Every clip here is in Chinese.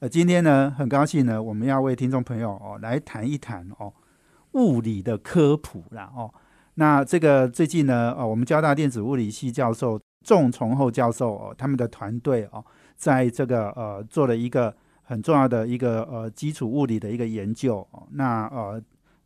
呃，今天呢，很高兴呢，我们要为听众朋友哦来谈一谈哦物理的科普啦哦。那这个最近呢，呃，我们交大电子物理系教授仲崇厚教授哦，他们的团队哦，在这个呃做了一个很重要的一个呃基础物理的一个研究哦。那呃，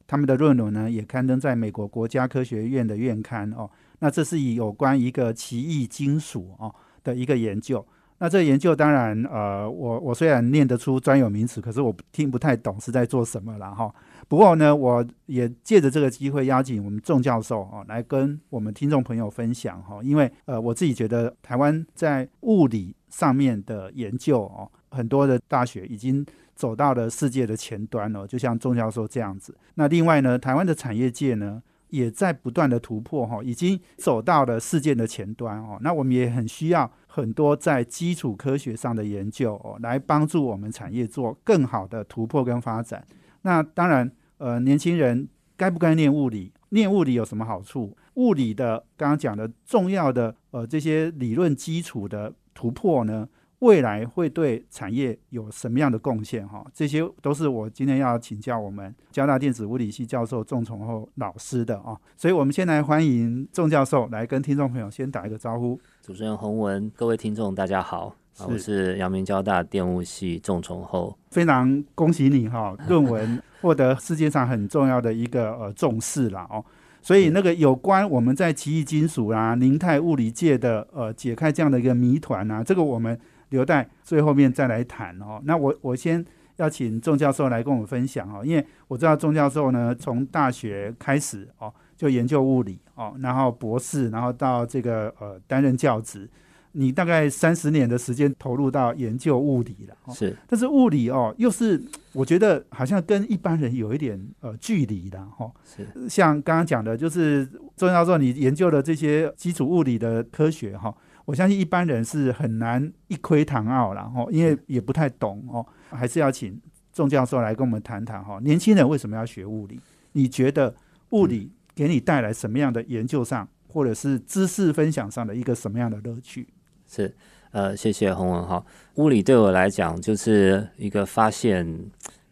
他们的论文呢也刊登在美国国家科学院的院刊哦。那这是以有关一个奇异金属哦的一个研究。那这个研究当然，呃，我我虽然念得出专有名词，可是我听不太懂是在做什么了哈。不过呢，我也借着这个机会邀请我们仲教授哦来跟我们听众朋友分享哈。因为呃，我自己觉得台湾在物理上面的研究哦，很多的大学已经走到了世界的前端了，就像钟教授这样子。那另外呢，台湾的产业界呢？也在不断的突破哈，已经走到了世界的前端哦。那我们也很需要很多在基础科学上的研究哦，来帮助我们产业做更好的突破跟发展。那当然，呃，年轻人该不该念物理？念物理有什么好处？物理的刚刚讲的重要的呃这些理论基础的突破呢？未来会对产业有什么样的贡献？哈，这些都是我今天要请教我们交大电子物理系教授仲崇厚老师的啊。所以，我们先来欢迎仲教授来跟听众朋友先打一个招呼。主持人洪文，各位听众大家好，我是阳明交大电物系仲崇厚，非常恭喜你哈，论文获得世界上很重要的一个呃重视了哦。所以，那个有关我们在奇异金属啊、凝态物理界的呃解开这样的一个谜团啊，这个我们。留待最后面再来谈哦。那我我先要请钟教授来跟我们分享哦，因为我知道钟教授呢，从大学开始哦就研究物理哦，然后博士，然后到这个呃担任教职，你大概三十年的时间投入到研究物理了。是，但是物理哦，又是我觉得好像跟一般人有一点呃距离的哈。是，像刚刚讲的，就是钟教授你研究的这些基础物理的科学哈。我相信一般人是很难一窥堂奥然后因为也不太懂哦，还是要请钟教授来跟我们谈谈哈。年轻人为什么要学物理？你觉得物理给你带来什么样的研究上，或者是知识分享上的一个什么样的乐趣？是，呃，谢谢洪文哈。物理对我来讲就是一个发现，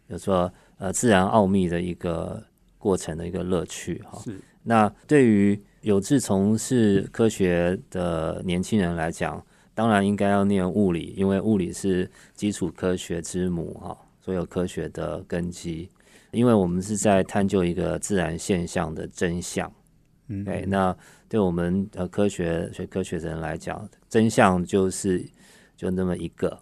有说呃自然奥秘的一个过程的一个乐趣哈。是，那对于有志从事科学的年轻人来讲，当然应该要念物理，因为物理是基础科学之母哈，所有科学的根基。因为我们是在探究一个自然现象的真相。嗯，对，那对我们呃科学学科学的人来讲，真相就是就那么一个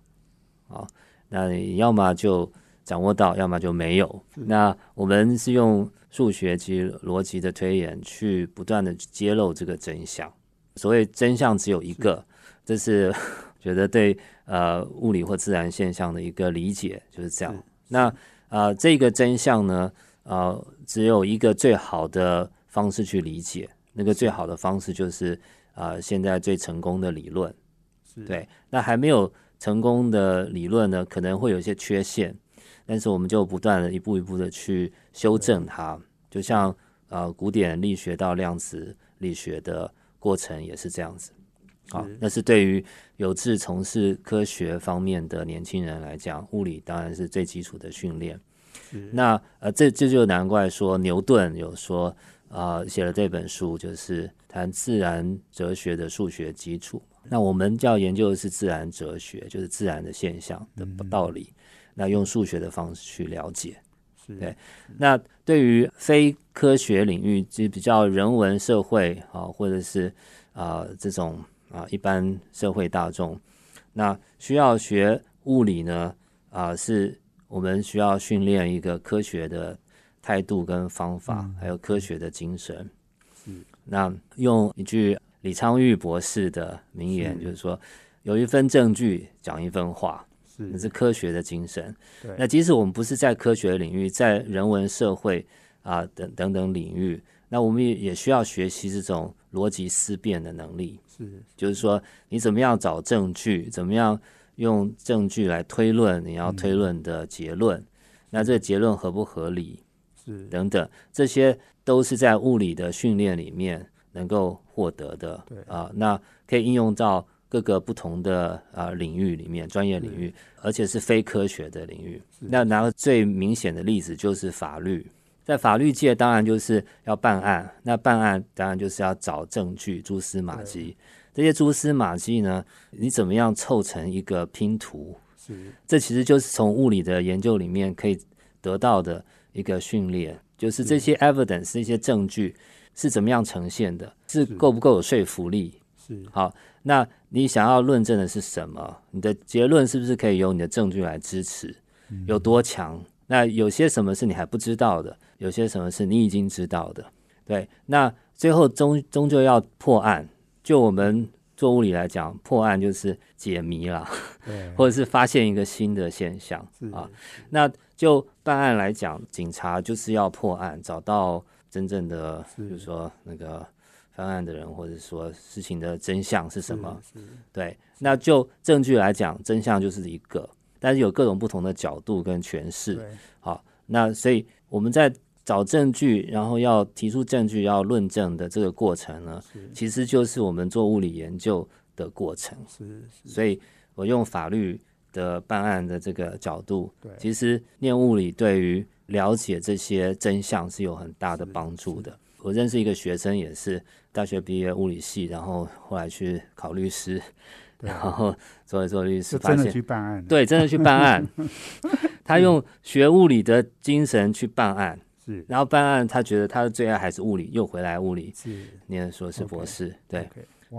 啊，那你要么就掌握到，要么就没有。那我们是用。数学及逻辑的推演，去不断的揭露这个真相。所谓真相只有一个，这是 觉得对呃物理或自然现象的一个理解就是这样。那呃这个真相呢，呃只有一个最好的方式去理解，那个最好的方式就是啊现在最成功的理论。对，那还没有成功的理论呢，可能会有一些缺陷。但是我们就不断的一步一步的去修正它，就像呃古典力学到量子力学的过程也是这样子。好，那是对于有志从事科学方面的年轻人来讲，物理当然是最基础的训练。那呃这这就难怪说牛顿有说啊写了这本书就是谈自然哲学的数学基础。那我们要研究的是自然哲学，就是自然的现象的道理。那用数学的方式去了解，对。那对于非科学领域，就比较人文社会啊，或者是啊这种啊一般社会大众，那需要学物理呢啊，是我们需要训练一个科学的态度跟方法，还有科学的精神。嗯那用一句李昌钰博士的名言，就是说，有一份证据讲一份话。那是科学的精神。对，那即使我们不是在科学领域，在人文社会啊等等等领域，那我们也也需要学习这种逻辑思辨的能力。是，就是说你怎么样找证据，怎么样用证据来推论你要推论的结论，那这个结论合不合理？是等等，这些都是在物理的训练里面能够获得的。对啊，那可以应用到各个不同的啊领域里面，专业领域，而且是非科学的领域。那拿个最明显的例子就是法律，在法律界当然就是要办案，那办案当然就是要找证据、蛛丝马迹。这些蛛丝马迹呢，你怎么样凑成一个拼图？是，这其实就是从物理的研究里面可以得到的。一个训练，就是这些 evidence 这些证据是怎么样呈现的，是够不够有说服力？是好，那你想要论证的是什么？你的结论是不是可以由你的证据来支持？有多强？那有些什么是你还不知道的？有些什么是你已经知道的？对，那最后终终究要破案。就我们做物理来讲，破案就是解谜了，或者是发现一个新的现象啊。那就办案来讲，警察就是要破案，找到真正的，比如说那个犯案的人，或者说事情的真相是什么？对，那就证据来讲，真相就是一个，但是有各种不同的角度跟诠释。好，那所以我们在找证据，然后要提出证据，要论证的这个过程呢，其实就是我们做物理研究的过程。是，所以我用法律。的办案的这个角度，对，其实念物理对于了解这些真相是有很大的帮助的。我认识一个学生，也是大学毕业物理系，然后后来去考律师，然后做一做律师，真的去办案，对，真的去办案。他用学物理的精神去办案，是，然后办案，他觉得他的最爱还是物理，又回来物理，是，念硕士博士，对，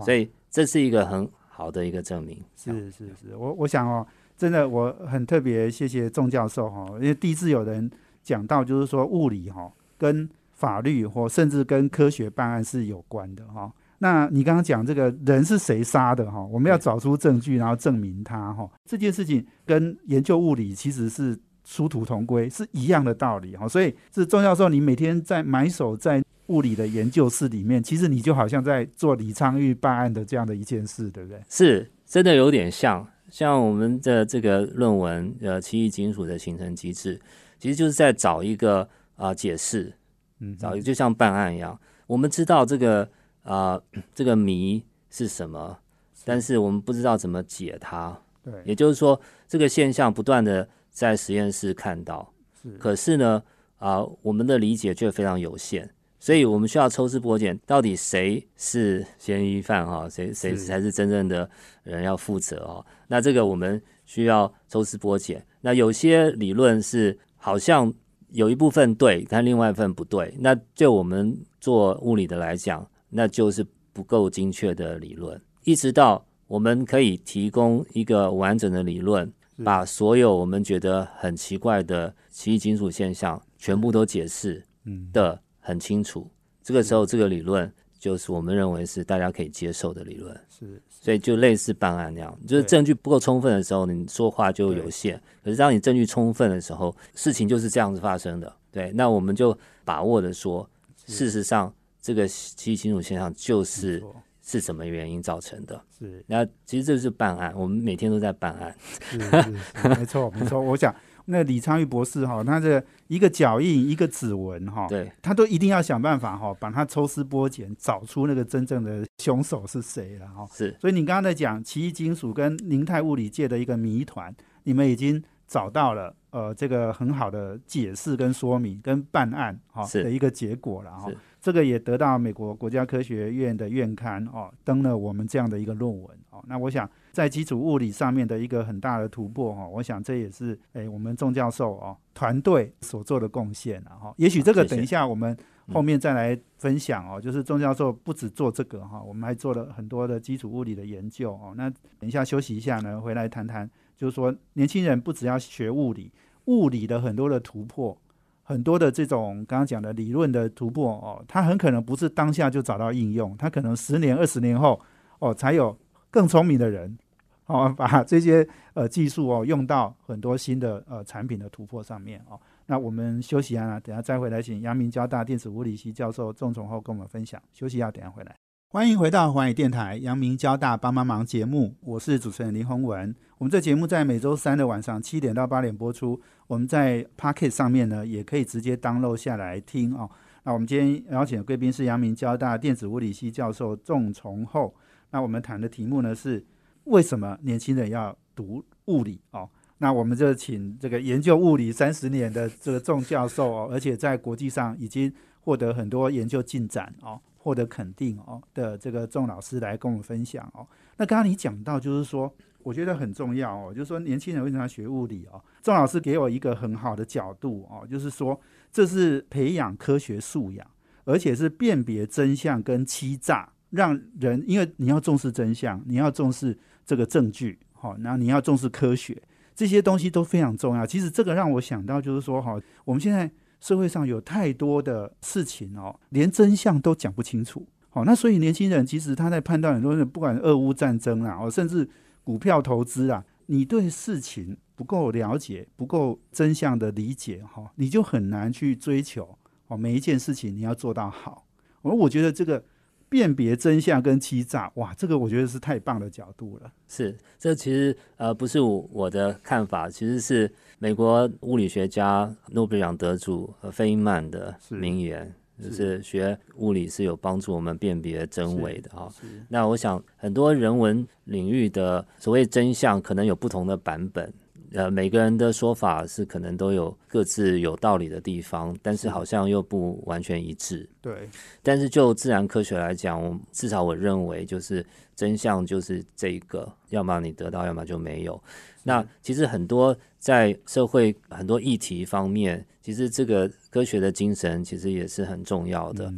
所以这是一个很好的一个证明。是是是，我我想哦。真的，我很特别谢谢仲教授哈，因为第一次有人讲到，就是说物理哈跟法律或甚至跟科学办案是有关的哈。那你刚刚讲这个人是谁杀的哈？我们要找出证据，然后证明他哈。这件事情跟研究物理其实是殊途同归，是一样的道理哈。所以是钟教授，你每天在埋首在物理的研究室里面，其实你就好像在做李昌钰办案的这样的一件事，对不对？是真的有点像。像我们的这个论文，呃，奇异金属的形成机制，其实就是在找一个啊解释，嗯，找就像办案一样。我们知道这个啊这个谜是什么，但是我们不知道怎么解它。对，也就是说，这个现象不断的在实验室看到，是，可是呢啊我们的理解却非常有限。所以我们需要抽丝剥茧，到底谁是嫌疑犯哈？谁谁才是真正的人要负责哦？那这个我们需要抽丝剥茧。那有些理论是好像有一部分对，但另外一份不对。那对我们做物理的来讲，那就是不够精确的理论。一直到我们可以提供一个完整的理论，把所有我们觉得很奇怪的奇异金属现象全部都解释的。很清楚，这个时候这个理论就是我们认为是大家可以接受的理论，是，所以就类似办案那样，就是证据不够充分的时候，你说话就有限；可是当你证据充分的时候，事情就是这样子发生的。对，那我们就把握的说，事实上这个奇异金属现象就是是什么原因造成的。是，那其实这是办案，我们每天都在办案。是是，没错没错，我想。那李昌钰博士哈，他的一个脚印、一个指纹哈，对，他都一定要想办法哈，把它抽丝剥茧，找出那个真正的凶手是谁了哈。是，所以你刚刚在讲奇异金属跟凝态物理界的一个谜团，你们已经找到了呃这个很好的解释跟说明跟办案哈的一个结果了哈。这个也得到美国国家科学院的院刊哦登了我们这样的一个论文哦。那我想。在基础物理上面的一个很大的突破哈，我想这也是诶我们钟教授哦团队所做的贡献了哈。也许这个等一下我们后面再来分享哦。就是钟教授不止做这个哈，我们还做了很多的基础物理的研究哦。那等一下休息一下呢，回来谈谈，就是说年轻人不只要学物理，物理的很多的突破，很多的这种刚刚讲的理论的突破哦，它很可能不是当下就找到应用，它可能十年二十年后哦才有。更聪明的人，哦 把这些呃技术哦用到很多新的呃产品的突破上面哦。那我们休息啊，等下再回来，请阳明交大电子物理系教授仲崇后跟我们分享。休息一下，等下回来。欢迎回到环宇电台阳明交大帮帮忙节目，我是主持人林宏文。我们这节目在每周三的晚上七点到八点播出。我们在 Pocket 上面呢，也可以直接 download 下来听哦。那我们今天邀请的贵宾是阳明交大电子物理系教授仲崇后。那我们谈的题目呢是为什么年轻人要读物理哦？那我们就请这个研究物理三十年的这个仲教授哦，而且在国际上已经获得很多研究进展哦，获得肯定哦的这个仲老师来跟我们分享哦。那刚刚你讲到就是说，我觉得很重要哦，就是说年轻人为什么要学物理哦？仲老师给我一个很好的角度哦，就是说这是培养科学素养，而且是辨别真相跟欺诈，让人因为你要重视真相，你要重视这个证据，好，然后你要重视科学。这些东西都非常重要。其实这个让我想到，就是说，哈，我们现在社会上有太多的事情哦，连真相都讲不清楚。好，那所以年轻人其实他在判断很多人，不管俄乌战争啊，哦，甚至股票投资啊，你对事情不够了解，不够真相的理解，哈，你就很难去追求哦，每一件事情你要做到好。而我觉得这个。辨别真相跟欺诈，哇，这个我觉得是太棒的角度了。是，这其实呃不是我我的看法，其实是美国物理学家诺贝尔奖得主呃费因曼的名言，就是学物理是有帮助我们辨别真伪的啊。那我想很多人文领域的所谓真相，可能有不同的版本。呃，每个人的说法是可能都有各自有道理的地方，但是好像又不完全一致。对，但是就自然科学来讲，至少我认为就是真相就是这一个，要么你得到，要么就没有。那其实很多在社会很多议题方面，其实这个科学的精神其实也是很重要的。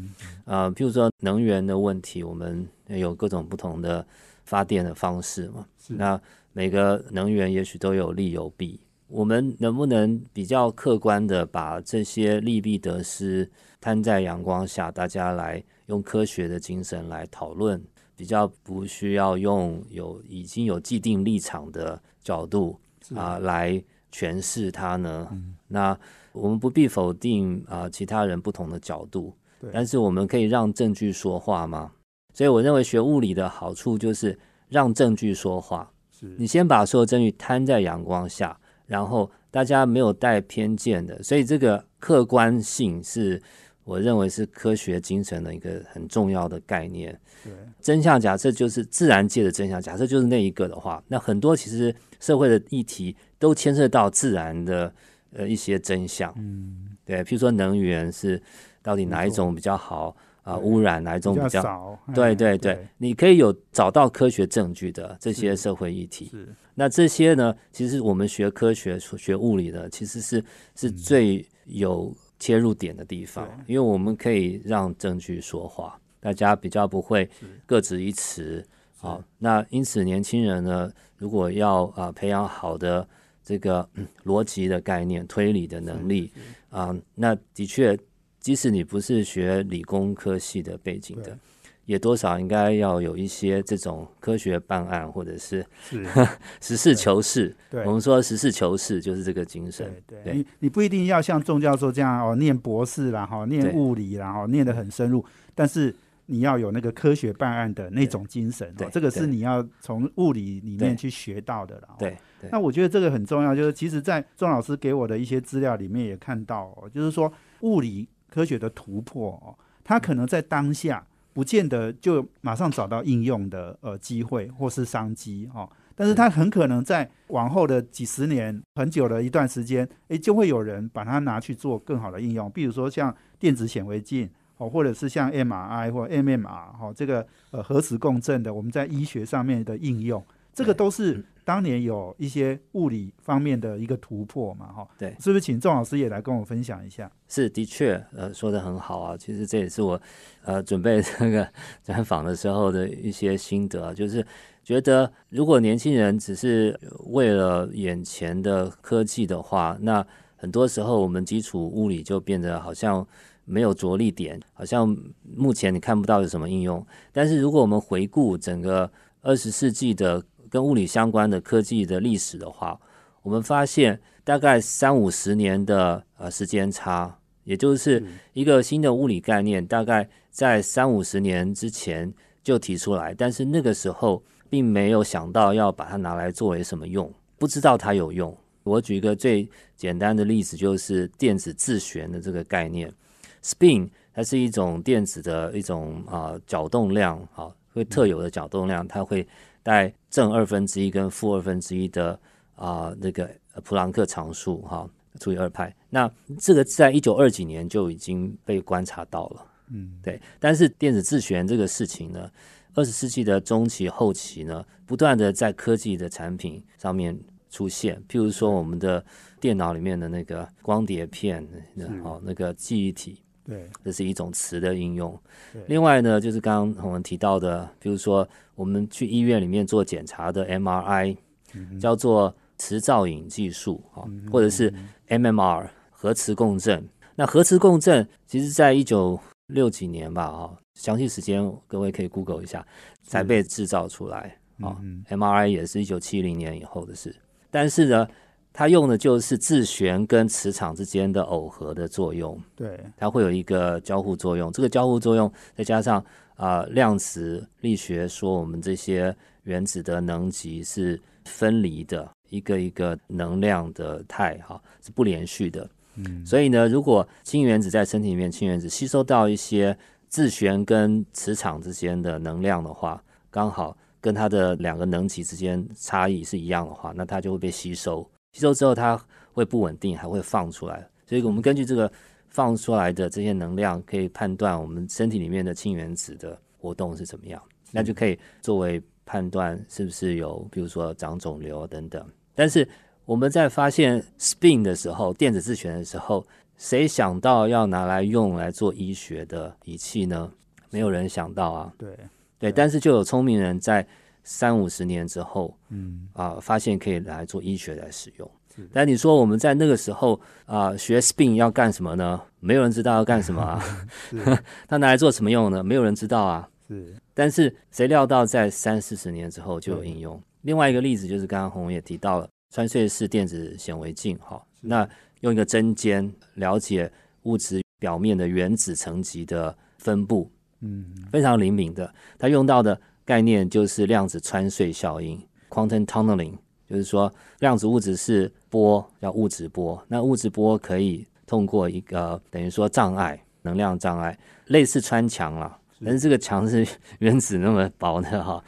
啊，譬如说能源的问题，我们有各种不同的发电的方式嘛。那每个能源也许都有利有弊，我们能不能比较客观的把这些利弊得失摊在阳光下，大家来用科学的精神来讨论，比较不需要用有已经有既定立场的角度啊来诠释它呢？那我们不必否定啊其他人不同的角度，但是我们可以让证据说话吗？所以我认为学物理的好处就是让证据说话。你先把所有证据摊在阳光下，然后大家没有带偏见的，所以这个客观性是我认为是科学精神的一个很重要的概念。对，真相假设就是自然界的真相，假设就是那一个的话，那很多其实社会的议题都牵涉到自然的呃一些真相。嗯，对，譬如说能源是到底哪一种比较好。啊，污染哪一种比较少？对对对，你可以有找到科学证据的这些社会议题。是，那这些呢？其实我们学科学、学物理的，其实是是最有切入点的地方，因为我们可以让证据说话，大家比较不会各执一词。好，那因此年轻人呢，如果要啊培养好的这个 逻辑的概念、推理的能力啊，那的确。即使你不是学理工科系的背景的，也多少应该要有一些这种科学办案或者是 实事求是。我们说实事求是就是这个精神。对，你你不一定要像钟教授这样哦，念博士啦，哈，念物理啦，哈，念得很深入，但是你要有那个科学办案的那种精神。对，这个是你要从物理里面去学到的了。对，那我觉得这个很重要，就是其实，在钟老师给我的一些资料里面也看到，就是说物理。科学的突破哦，它可能在当下不见得就马上找到应用的呃机会或是商机哦，但是它很可能在往后的几十年很久的一段时间，诶，就会有人把它拿去做更好的应用，比如说像电子显微镜哦，或者是像 MRI 或 MMR 哈，这个呃核磁共振的我们在医学上面的应用，这个都是。当年有一些物理方面的一个突破嘛，哈，对，是不是请郑老师也来跟我分享一下？是，的确，呃，说的很好啊。其实这也是我，呃，准备这个 专访的时候的一些心得，就是觉得如果年轻人只是为了眼前的科技的话，那很多时候我们基础物理就变得好像没有着力点，好像目前你看不到有什么应用。但是如果我们回顾整个二十世纪的跟物理相关的科技的历史的话，我们发现大概三五十年的呃时间差，也就是一个新的物理概念，大概在三五十年之前就提出来，但是那个时候并没有想到要把它拿来作为什么用，不知道它有用。我举一个最简单的例子，就是电子自旋的这个概念，spin，它是一种电子的一种啊角动量啊，会特有的角动量，它会带正二分之一跟负二分之一的。啊，那个普朗克常数哈除以二派，那这个在一九二几年就已经被观察到了，嗯，对。但是电子自旋这个事情呢，二十世纪的中期后期呢，不断的在科技的产品上面出现，譬如说我们的电脑里面的那个光碟片，哦，那个记忆体，对，这是一种词的应用。另外呢，就是刚刚我们提到的，比如说我们去医院里面做检查的 MRI，叫做。磁造影技术啊，或者是 MMR 核磁共振。那核磁共振其实在一九六几年吧，啊，详细时间各位可以 Google 一下，才被制造出来啊。MRI 也是一九七零年以后的事。但是呢，它用的就是自旋跟磁场之间的耦合的作用。对，它会有一个交互作用。这个交互作用再加上啊，量子力学说我们这些原子的能级是分离的。一个一个能量的态哈是不连续的，嗯，所以呢，如果氢原子在身体里面，氢原子吸收到一些自旋跟磁场之间的能量的话，刚好跟它的两个能级之间差异是一样的话，那它就会被吸收，吸收之后它会不稳定，还会放出来。所以我们根据这个放出来的这些能量，可以判断我们身体里面的氢原子的活动是怎么样，那就可以作为判断是不是有，比如说长肿瘤等等。但是我们在发现 spin 的时候，电子自旋的时候，谁想到要拿来用来做医学的仪器呢？没有人想到啊。对对，但是就有聪明人在三五十年之后，嗯啊，发现可以来做医学来使用。但你说我们在那个时候啊，学 spin 要干什么呢？没有人知道要干什么啊。他拿来做什么用呢？没有人知道啊。是。但是谁料到在三四十年之后就有应用？另外一个例子就是刚刚红也提到了穿隧式电子显微镜，哈，那用一个针尖了解物质表面的原子层级的分布，嗯，非常灵敏的。它用到的概念就是量子穿隧效应 （quantum tunneling），就是说量子物质是波，叫物质波。那物质波可以通过一个等于说障碍，能量障碍，类似穿墙了。但是这个墙是原子那么薄的哈，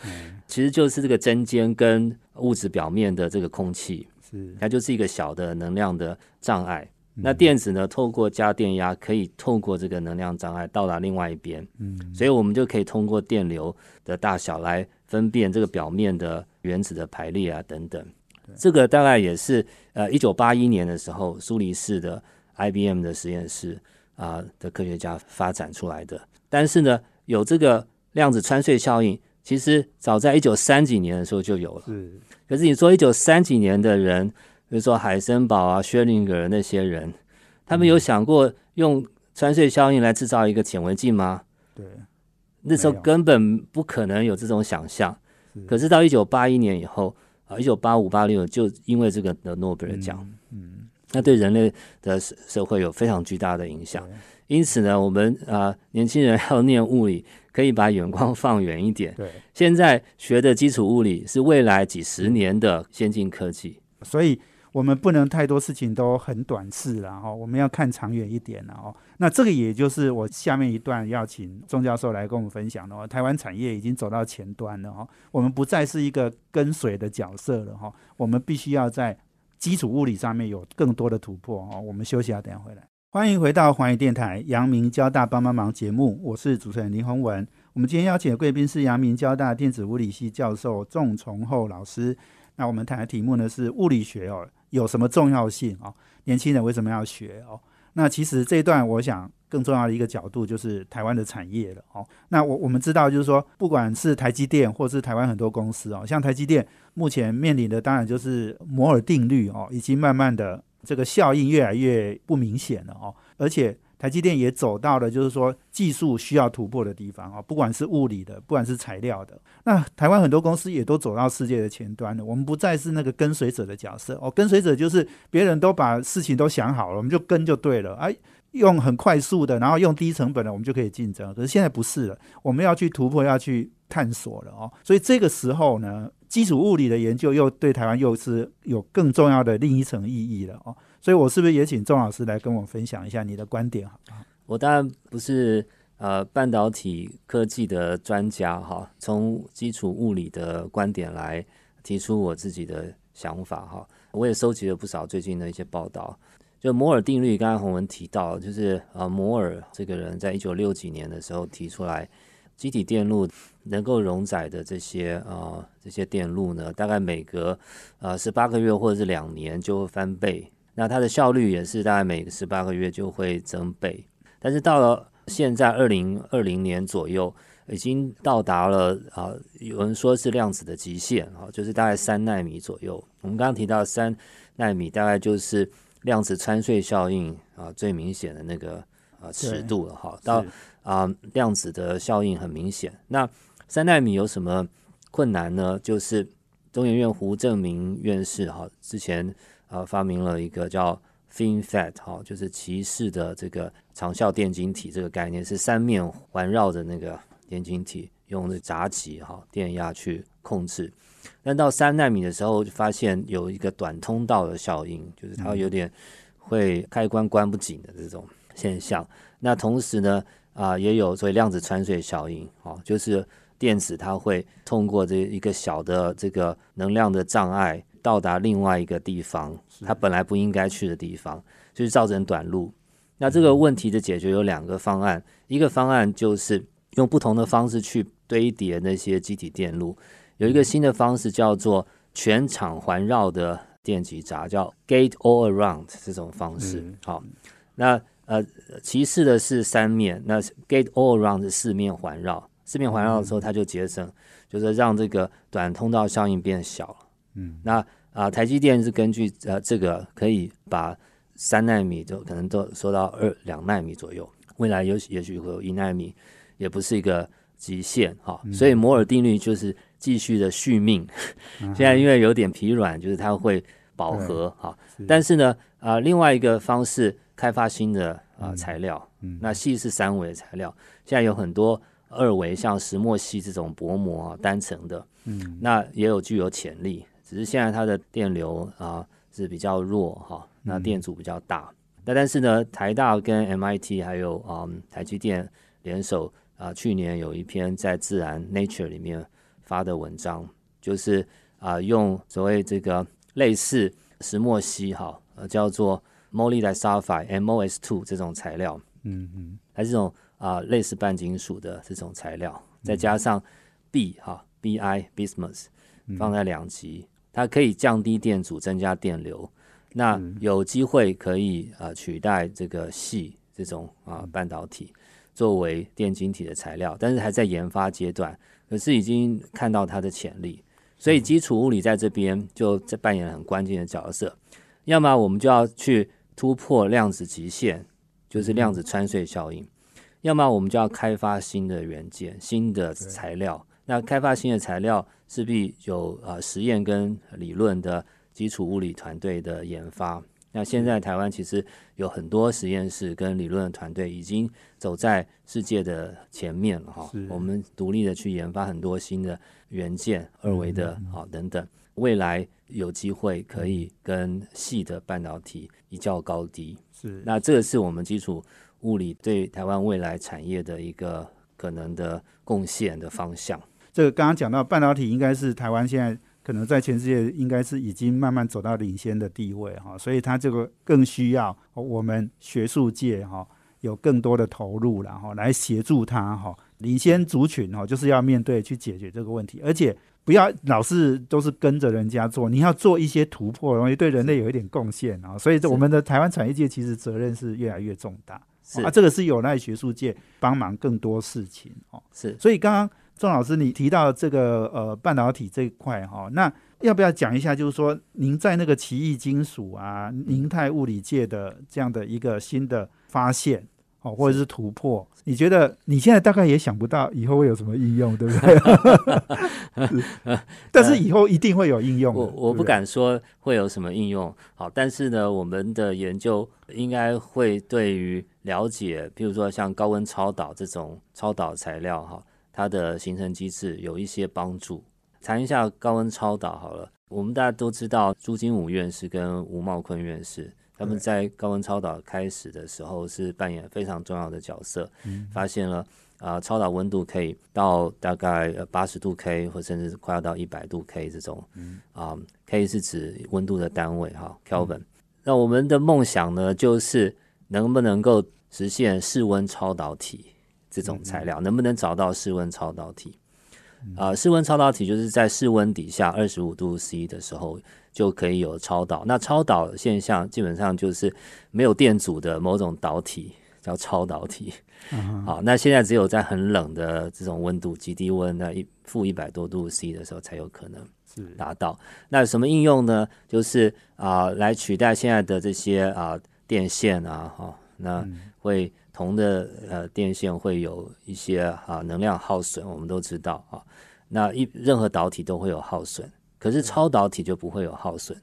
其实就是这个针尖跟物质表面的这个空气，是它就是一个小的能量的障碍。那电子呢，透过加电压，可以透过这个能量障碍到达另外一边。嗯，所以我们就可以通过电流的大小来分辨这个表面的原子的排列啊等等。这个大概也是呃一九八一年的时候，苏黎世的 IBM 的实验室啊的科学家发展出来的。但是呢。有这个量子穿隧效应，其实早在一九三几年的时候就有了。是，可是你说一九三几年的人，比如说海森堡啊、薛定谔那些人，他们有想过用穿隧效应来制造一个显微镜吗？对，那时候根本不可能有这种想象。可是到一九八一年以后啊，一九八五八六就因为这个得诺贝尔奖，嗯，那对人类的社会有非常巨大的影响。因此呢，我们啊，年轻人要念物理，可以把眼光放远一点。对，现在学的基础物理是未来几十年的先进科技，所以我们不能太多事情都很短视了哈，我们要看长远一点了哦。那这个也就是我下面一段要请钟教授来跟我们分享的哦。台湾产业已经走到前端了哈，我们不再是一个跟随的角色了哈，我们必须要在基础物理上面有更多的突破哦。我们休息下，等下回来。欢迎回到环宇电台阳明交大帮帮忙节目，我是主持人林宏文。我们今天邀请的贵宾是阳明交大电子物理系教授仲崇厚老师。那我们谈的题目呢是物理学哦有什么重要性哦？年轻人为什么要学哦？那其实这一段我想更重要的一个角度就是台湾的产业了哦。那我我们知道就是说，不管是台积电或是台湾很多公司哦，像台积电目前面临的当然就是摩尔定律哦，已经慢慢的。这个效应越来越不明显了哦，而且台积电也走到了就是说技术需要突破的地方啊，不管是物理的，不管是材料的。那台湾很多公司也都走到世界的前端了，我们不再是那个跟随者的角色哦，跟随者就是别人都把事情都想好了，我们就跟就对了，哎，用很快速的，然后用低成本的，我们就可以竞争。可是现在不是了，我们要去突破，要去探索了哦。所以这个时候呢，基础物理的研究又对台湾又是有更重要的另一层意义了哦。所以我是不是也请钟老师来跟我分享一下你的观点？好，我当然不是呃半导体科技的专家哈，从基础物理的观点来提出我自己的想法哈。我也收集了不少最近的一些报道，就摩尔定律，刚才洪文提到，就是呃摩尔这个人在一九六几年的时候提出来，机体电路能够容载的这些呃这些电路呢，大概每隔呃十八个月或者是两年就会翻倍。那它的效率也是大概每十八个月就会增倍，但是到了现在二零二零年左右，已经到达了啊，有人说是量子的极限啊，就是大概三纳米左右。我们刚刚提到三纳米，大概就是量子穿隧效应啊最明显的那个啊尺度了哈。到啊量子的效应很明显。那三纳米有什么困难呢？就是中研院胡正明院士哈之前。呃，发明了一个叫 FinFET 哈，就是骑士的这个长效电晶体这个概念，是三面环绕的那个电晶体，用的闸极哈电压去控制。但到三纳米的时候，就发现有一个短通道的效应，就是它有点会开关关不紧的这种现象。那同时呢，啊，也有所谓量子穿隧效应，哦，就是电子它会通过这一个小的这个能量的障碍。到达另外一个地方，它本来不应该去的地方，就是造成短路。那这个问题的解决有两个方案，一个方案就是用不同的方式去堆叠那些机体电路，有一个新的方式叫做全场环绕的电极闸，叫 Gate All Around 这种方式。好，那呃，其次的是三面，那 Gate All Around 是四面环绕，四面环绕的时候，它就节省，就是让这个短通道效应变小了。嗯，那啊，台积电是根据呃这个可以把三纳米就可能都缩到二两纳米左右，未来有也许会有一纳米，也不是一个极限哈。所以摩尔定律就是继续的续命。现在因为有点疲软，就是它会饱和哈。但是呢，啊，另外一个方式开发新的啊材料，那锡是三维材料，现在有很多二维像石墨烯这种薄膜啊单层的，嗯，那也有具有潜力。只是现在它的电流啊是比较弱哈，那电阻比较大。那但是呢，台大跟 MIT 还有啊台积电联手啊，去年有一篇在《自然 Nature》里面发的文章，就是啊用所谓这个类似石墨烯哈，呃叫做 Molybdenum（MOS2） 这种材料，嗯嗯，还是这种啊类似半金属的这种材料，再加上 B 哈 Bi（Bismuth） 放在两极。它可以降低电阻，增加电流，那有机会可以啊取代这个细这种啊半导体作为电晶体的材料，但是还在研发阶段，可是已经看到它的潜力，所以基础物理在这边就在扮演很关键的角色。要么我们就要去突破量子极限，就是量子穿隧效应；要么我们就要开发新的元件、新的材料。那开发新的材料势必有呃实验跟理论的基础物理团队的研发。那现在台湾其实有很多实验室跟理论团队已经走在世界的前面了哈。我们独立的去研发很多新的元件、二维的啊等等，未来有机会可以跟细的半导体一较高低。是。那这个是我们基础物理对台湾未来产业的一个可能的贡献的方向。这个刚刚讲到半导体，应该是台湾现在可能在全世界应该是已经慢慢走到领先的地位哈，所以它这个更需要我们学术界哈有更多的投入，然后来协助它哈领先族群哈，就是要面对去解决这个问题，而且不要老是都是跟着人家做，你要做一些突破的东西，对人类有一点贡献啊。所以我们的台湾产业界其实责任是越来越重大，啊，这个是有赖学术界帮忙更多事情哦。是，所以刚刚。钟老师，你提到这个呃半导体这一块哈，那要不要讲一下？就是说，您在那个奇异金属啊、凝态物理界的这样的一个新的发现哦，或者是突破。你觉得你现在大概也想不到以后会有什么应用，对不对？但是以后一定会有应用。我我不敢说会有什么应用，好，但是呢，我们的研究应该会对于了解，譬如说像高温超导这种超导材料哈，它的形成机制有一些帮助。谈一下高温超导好了，我们大家都知道朱金武院士跟吴茂坤院士。他们在高温超导开始的时候是扮演非常重要的角色，发现了啊超导温度可以到大概八十度 K 或甚至快要到一百度 K 这种，啊 K 是指温度的单位哈 Kelvin。那我们的梦想呢，就是能不能够实现室温超导体这种材料，能不能找到室温超导体？啊，室温超导体就是在室温底下二十五度 C 的时候。就可以有超导，那超导现象基本上就是没有电阻的某种导体，叫超导体。好，那现在只有在很冷的这种温度，极低温，那一负一百多度 C 的时候才有可能达到。那什么应用呢？就是啊，来取代现在的这些啊电线啊，哈，那会铜的呃电线会有一些啊能量耗损，我们都知道啊。那一任何导体都会有耗损。可是超导体就不会有耗损，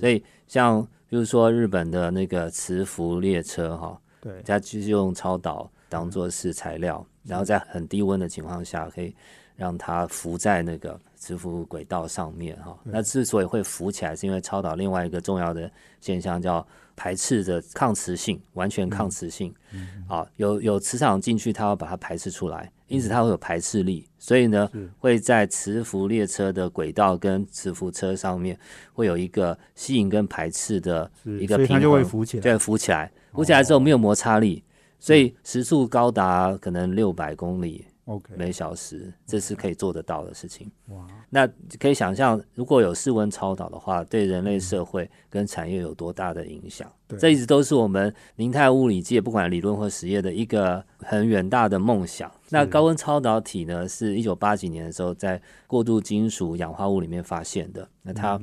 所以像比如说日本的那个磁浮列车哈，对，它就是用超导当做是材料，然后在很低温的情况下，可以让它浮在那个磁浮轨道上面哈。那之所以会浮起来，是因为超导另外一个重要的现象叫排斥的抗磁性，完全抗磁性，嗯啊，有有磁场进去，它要把它排斥出来。因此它会有排斥力，所以呢，会在磁浮列车的轨道跟磁浮车上面会有一个吸引跟排斥的一个平衡，就会浮起来。对，浮起来，浮起来之后没有摩擦力，所以时速高达可能六百公里。OK，每小时，这是可以做得到的事情。哇，那可以想象，如果有室温超导的话，对人类社会跟产业有多大的影响？这一直都是我们凝态物理界不管理论或实验的一个很远大的梦想。那高温超导体呢，是一九八几年的时候在过渡金属氧化物里面发现的。那它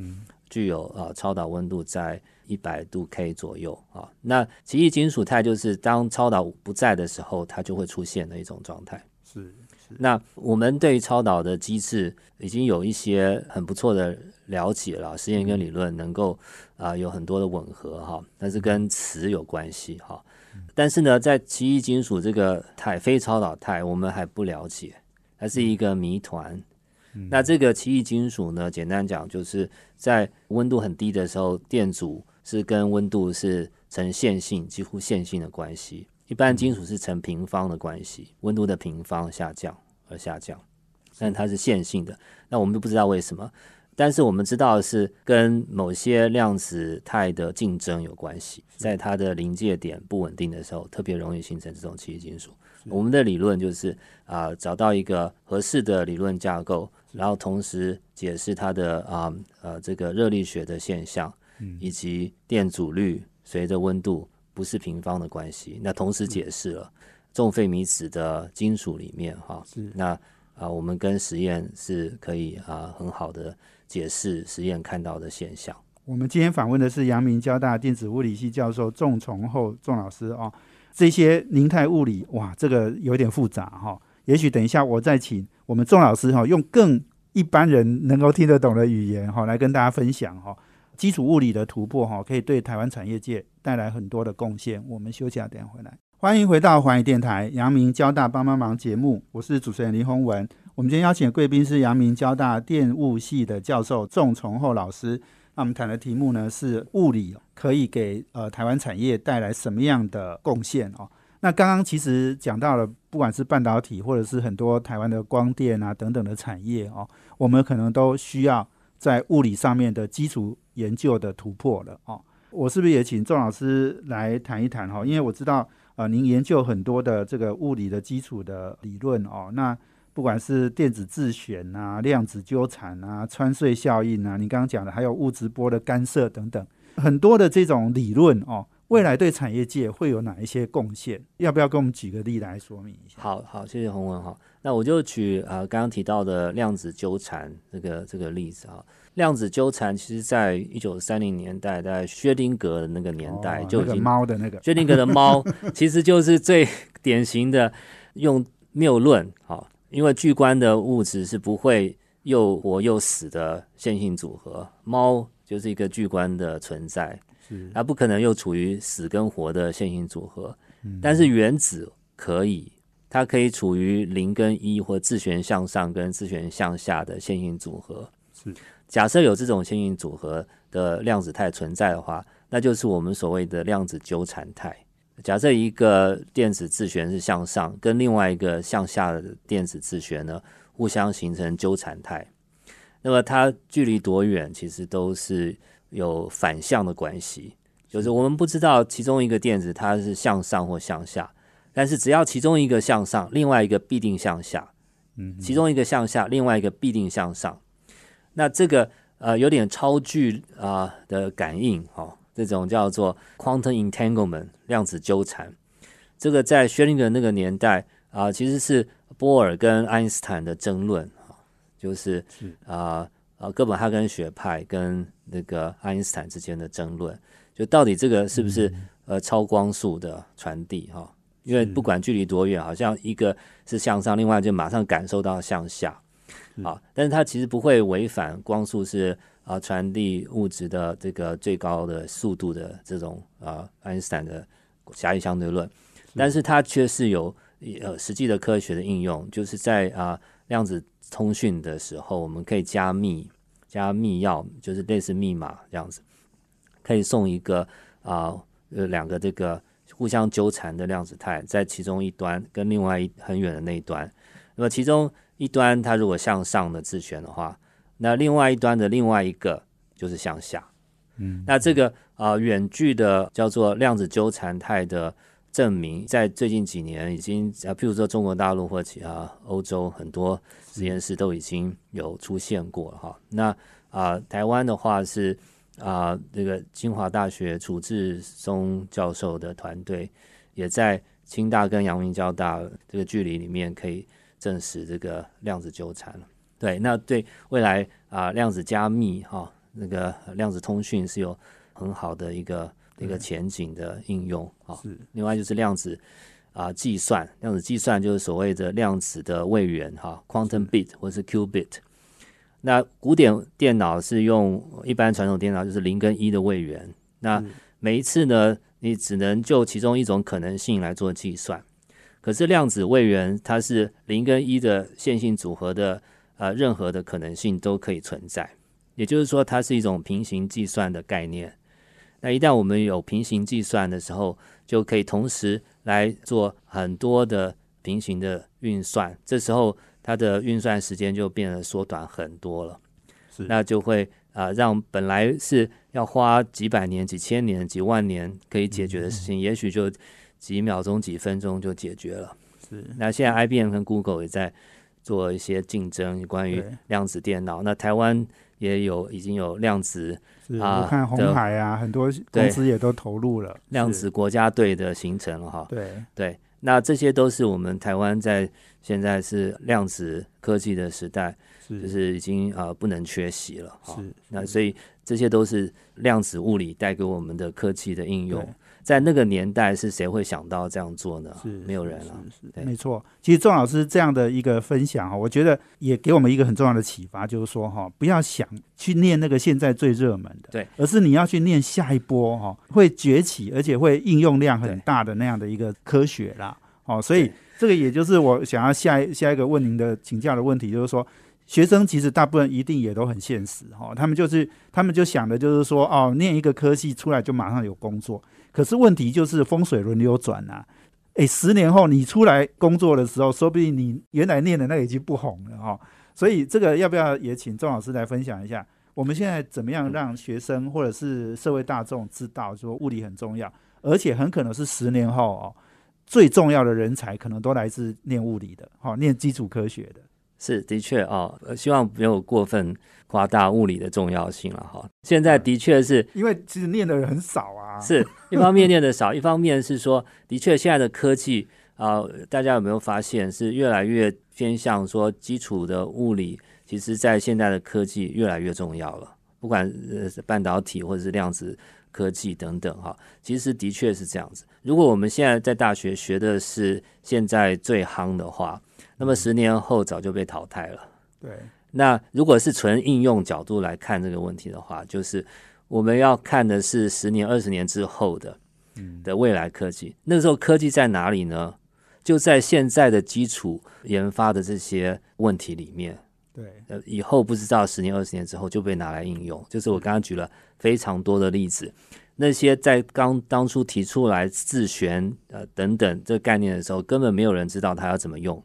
具有呃超导温度在一百度 K 左右啊。那奇异金属态就是当超导不在的时候，它就会出现的一种状态。是，那我们对于超导的机制已经有一些很不错的了解了，实验跟理论能够啊有很多的吻合哈，但是跟磁有关系哈。但是呢，在奇异金属这个态非超导态，我们还不了解，它是一个谜团。那这个奇异金属呢，简单讲就是在温度很低的时候，电阻是跟温度是呈线性，几乎线性的关系。一般金属是呈平方的关系，温度的平方下降而下降，但它是线性的。那我们都不知道为什么，但是我们知道是跟某些量子态的竞争有关系，在它的临界点不稳定的时候，特别容易形成这种奇异金属。我们的理论就是啊，找到一个合适的理论架构，然后同时解释它的啊呃这个热力学的现象，以及电阻率随着温度。不是平方的关系，那同时解释了重费米子的金属里面哈，那啊我们跟实验是可以啊很好的解释实验看到的现象。我们今天访问的是阳明交大电子物理系教授仲崇厚仲老师哦，这些凝态物理哇，这个有点复杂哈，也许等一下我再请我们仲老师哈，用更一般人能够听得懂的语言哈，来跟大家分享哈。基础物理的突破，哈，可以对台湾产业界带来很多的贡献。我们休息下，等下回来。欢迎回到环宇电台阳明交大帮帮忙节目，我是主持人林宏文。我们今天邀请的贵宾是阳明交大电物系的教授仲崇厚老师。那我们谈的题目呢是物理可以给呃台湾产业带来什么样的贡献哦？那刚刚其实讲到了，不管是半导体或者是很多台湾的光电啊等等的产业哦，我们可能都需要在物理上面的基础。研究的突破了哦，我是不是也请钟老师来谈一谈哈？因为我知道呃，您研究很多的这个物理的基础的理论哦，那不管是电子自旋啊、量子纠缠啊、穿隧效应啊，你刚刚讲的还有物质波的干涉等等，很多的这种理论哦，未来对产业界会有哪一些贡献？要不要跟我们举个例来说明一下？好好，谢谢洪文哈。那我就举啊刚刚提到的量子纠缠这个这个例子哈。量子纠缠其实在一九三零年代，在薛定谔的那个年代就已经猫的那个薛定谔的猫，其实就是最典型的用谬论哈，因为巨观的物质是不会又活又死的线性组合，猫就是一个巨观的存在。它不可能又处于死跟活的线性组合，但是原子可以，它可以处于零跟一或自旋向上跟自旋向下的线性组合。是，假设有这种线性组合的量子态存在的话，那就是我们所谓的量子纠缠态。假设一个电子自旋是向上，跟另外一个向下的电子自旋呢，互相形成纠缠态，那么它距离多远，其实都是。有反向的关系，就是我们不知道其中一个电子它是向上或向下，但是只要其中一个向上，另外一个必定向下，嗯，其中一个向下，另外一个必定向上。那这个呃有点超距啊的感应，哦，这种叫做 quantum entanglement 量子纠缠。这个在薛定谔那个年代啊，其实是波尔跟爱因斯坦的争论，哦，就是啊。啊，哥本哈根学派跟那个爱因斯坦之间的争论，就到底这个是不是呃超光速的传递哈？因为不管距离多远，好像一个是向上，另外就马上感受到向下啊。但是它其实不会违反光速是啊传递物质的这个最高的速度的这种啊爱因斯坦的狭义相对论，但是它却是有呃实际的科学的应用，就是在啊量子。通讯的时候，我们可以加密、加密钥，就是类似密码这样子，可以送一个啊呃两个这个互相纠缠的量子态，在其中一端跟另外一很远的那一端。那么其中一端它如果向上的自旋的话，那另外一端的另外一个就是向下。嗯，那这个啊远距的叫做量子纠缠态的。证明在最近几年已经啊，譬如说中国大陆或其他欧洲很多实验室都已经有出现过了哈。那啊，台湾的话是啊，这个清华大学楚志松教授的团队也在清大跟阳明交大这个距离里面可以证实这个量子纠缠对，那对未来啊量子加密哈，那个量子通讯是有很好的一个。一个前景的应用啊，是另外就是量子啊计算，量子计算就是所谓的量子的位元哈，quantum bit 或是 q bit。那古典电脑是用一般传统电脑就是零跟一的位元，那每一次呢，你只能就其中一种可能性来做计算。可是量子位元它是零跟一的线性组合的呃任何的可能性都可以存在，也就是说它是一种平行计算的概念。那一旦我们有平行计算的时候，就可以同时来做很多的平行的运算。这时候它的运算时间就变得缩短很多了。是，那就会啊，让本来是要花几百年、几千年、几万年可以解决的事情，也许就几秒钟、几分钟就解决了。是。那现在 IBM 跟 Google 也在做一些竞争，关于量子电脑。那台湾也有已经有量子啊。我看红海啊，很多公司也都投入了量子国家队的形成了哈。对对，那这些都是我们台湾在现在是量子科技的时代，就是已经啊不能缺席了。是那所以这些都是量子物理带给我们的科技的应用。在那个年代，是谁会想到这样做呢？是没有人了。是没错。其实钟老师这样的一个分享哈，我觉得也给我们一个很重要的启发，就是说哈，不要想去念那个现在最热门的，对，而是你要去念下一波哈，会崛起而且会应用量很大的那样的一个科学啦。哦，所以这个也就是我想要下一下一个问您的请教的问题，就是说，学生其实大部分一定也都很现实哈，他们就是他们就想的就是说，哦，念一个科系出来就马上有工作。可是问题就是风水轮流转呐，诶，十年后你出来工作的时候，说不定你原来念的那已经不红了哈。所以这个要不要也请钟老师来分享一下？我们现在怎么样让学生或者是社会大众知道说物理很重要，而且很可能是十年后哦，最重要的人才可能都来自念物理的，哈，念基础科学的。是的确哦，希望没有过分夸大物理的重要性了哈。现在的确是因为其实念的人很少啊，是一方面念的少，一方面是说的确现在的科技啊，大家有没有发现是越来越偏向说基础的物理，其实在现在的科技越来越重要了，不管呃半导体或者是量子。科技等等哈，其实的确是这样子。如果我们现在在大学学的是现在最夯的话，那么十年后早就被淘汰了。对。那如果是纯应用角度来看这个问题的话，就是我们要看的是十年、二十年之后的的未来科技。那个时候科技在哪里呢？就在现在的基础研发的这些问题里面。对。呃，以后不知道十年、二十年之后就被拿来应用。就是我刚刚举了。非常多的例子，那些在刚当初提出来自旋呃等等这个概念的时候，根本没有人知道它要怎么用。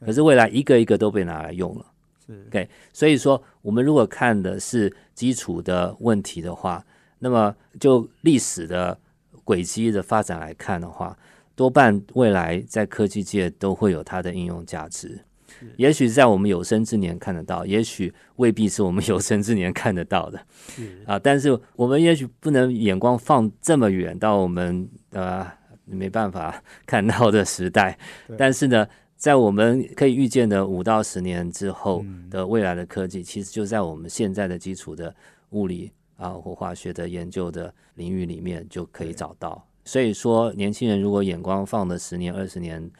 可是未来一个一个都被拿来用了。是，OK。所以说，我们如果看的是基础的问题的话，那么就历史的轨迹的发展来看的话，多半未来在科技界都会有它的应用价值。也许在我们有生之年看得到，也许未必是我们有生之年看得到的，啊，但是我们也许不能眼光放这么远到我们呃没办法看到的时代，但是呢，在我们可以预见的五到十年之后的未来的科技，其实就在我们现在的基础的物理啊或化学的研究的领域里面就可以找到。所以说，年轻人如果眼光放的十年、二十年。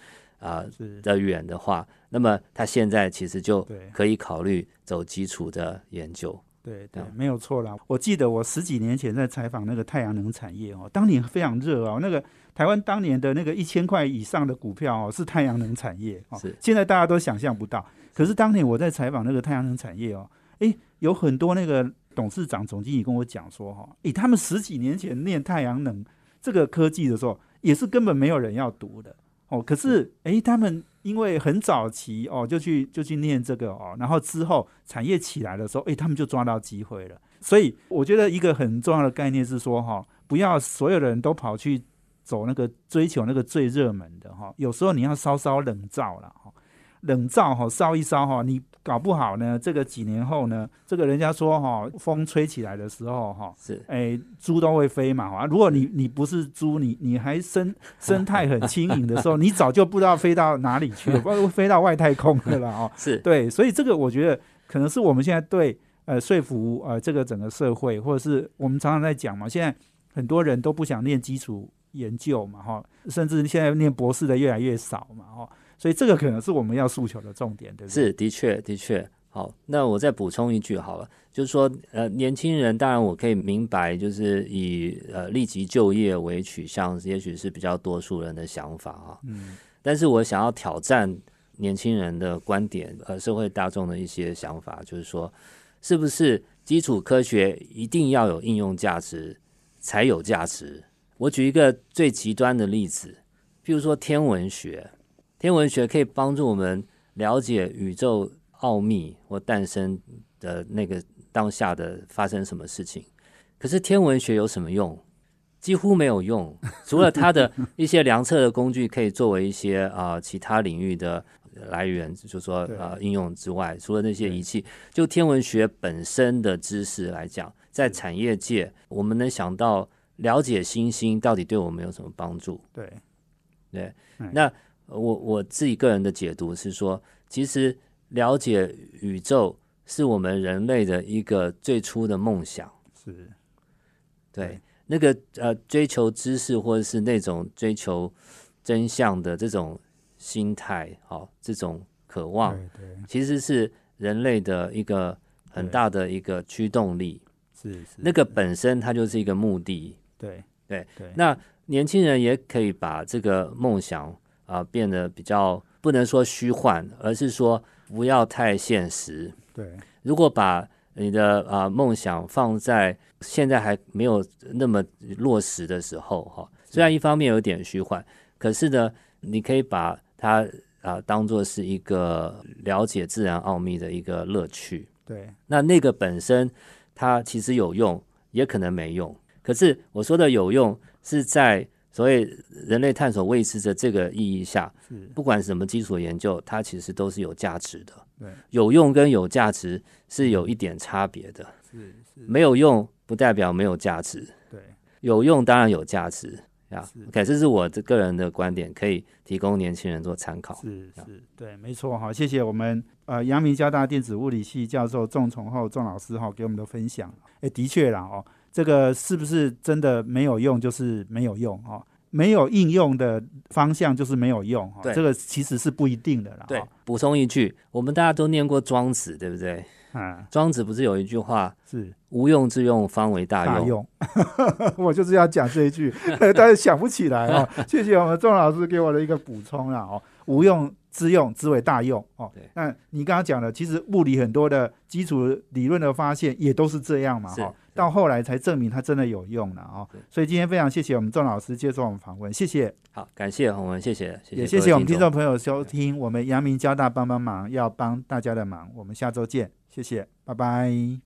啊，的远的话，那么他现在其实就可以考虑走基础的研究。对对，没有错啦。我记得我十几年前在采访那个太阳能产业哦，当年非常热哦。那个台湾当年的那个一千块以上的股票哦，是太阳能产业哦。是，现在大家都想象不到。可是当年我在采访那个太阳能产业哦，诶，有很多那个董事长、总经理跟我讲说哈，诶，他们十几年前念太阳能这个科技的时候，也是根本没有人要读的。哦，可是哎，他们因为很早期哦，就去就去念这个哦，然后之后产业起来的时候，哎，他们就抓到机会了。所以我觉得一个很重要的概念是说哈，不要所有的人都跑去走那个追求那个最热门的哈，有时候你要稍稍冷灶了哈。冷灶哈烧一烧哈，你搞不好呢，这个几年后呢，这个人家说哈，风吹起来的时候哈，是哎，猪都会飞嘛哈。如果你你不是猪，你你还生 生态很轻盈的时候，你早就不知道飞到哪里去了，不知道飞到外太空去了哦。是对，所以这个我觉得可能是我们现在对呃说服呃这个整个社会，或者是我们常常在讲嘛，现在很多人都不想念基础研究嘛哈，甚至现在念博士的越来越少嘛哈。所以这个可能是我们要诉求的重点，对不对？是，的确，的确。好，那我再补充一句好了，就是说，呃，年轻人当然我可以明白，就是以呃立即就业为取向，也许是比较多数人的想法啊。嗯。但是我想要挑战年轻人的观点，呃，社会大众的一些想法，就是说，是不是基础科学一定要有应用价值才有价值？我举一个最极端的例子，譬如说天文学。天文学可以帮助我们了解宇宙奥秘或诞生的那个当下的发生什么事情。可是天文学有什么用？几乎没有用，除了它的一些量测的工具可以作为一些啊其他领域的来源，就说啊应用之外，除了那些仪器，就天文学本身的知识来讲，在产业界，我们能想到了解星星到底对我们有什么帮助？对，对，那。我我自己个人的解读是说，其实了解宇宙是我们人类的一个最初的梦想。是，对那个呃追求知识或者是那种追求真相的这种心态，好这种渴望，对，其实是人类的一个很大的一个驱动力。是是，那个本身它就是一个目的。对对对，那年轻人也可以把这个梦想。啊，变得比较不能说虚幻，而是说不要太现实。对，如果把你的啊梦想放在现在还没有那么落实的时候，哈，虽然一方面有点虚幻，可是呢，你可以把它啊当做是一个了解自然奥秘的一个乐趣。对，那那个本身它其实有用，也可能没用。可是我说的有用是在。所以人类探索未知的这个意义下，是不管什么基础研究，它其实都是有价值的。对，有用跟有价值是有一点差别的。是是，没有用不代表没有价值，对，有用当然有价值呀是。OK，这是我这个人的观点，可以提供年轻人做参考。是是，对，没错哈，谢谢我们呃阳明交大电子物理系教授仲崇厚仲老师哈给我们的分享。哎，的确啦哦，这个是不是真的没有用就是没有用哦？没有应用的方向就是没有用哈，对这个其实是不一定的啦。对哈，补充一句，我们大家都念过庄子，对不对？啊，庄子不是有一句话是“无用之用，方为大用”？大用，我就是要讲这一句，但是想不起来哦。谢谢我们仲老师给我的一个补充啦哦，无用之用之为大用哦。那你刚刚讲的，其实物理很多的基础理论的发现也都是这样嘛哈、哦，到后来才证明它真的有用了哦。所以今天非常谢谢我们郑老师接受我们访问，谢谢，好，感谢洪文，谢谢，谢也谢谢我们听众朋友收听我们阳明交大帮帮忙，要帮大家的忙，我们下周见，谢谢，拜拜。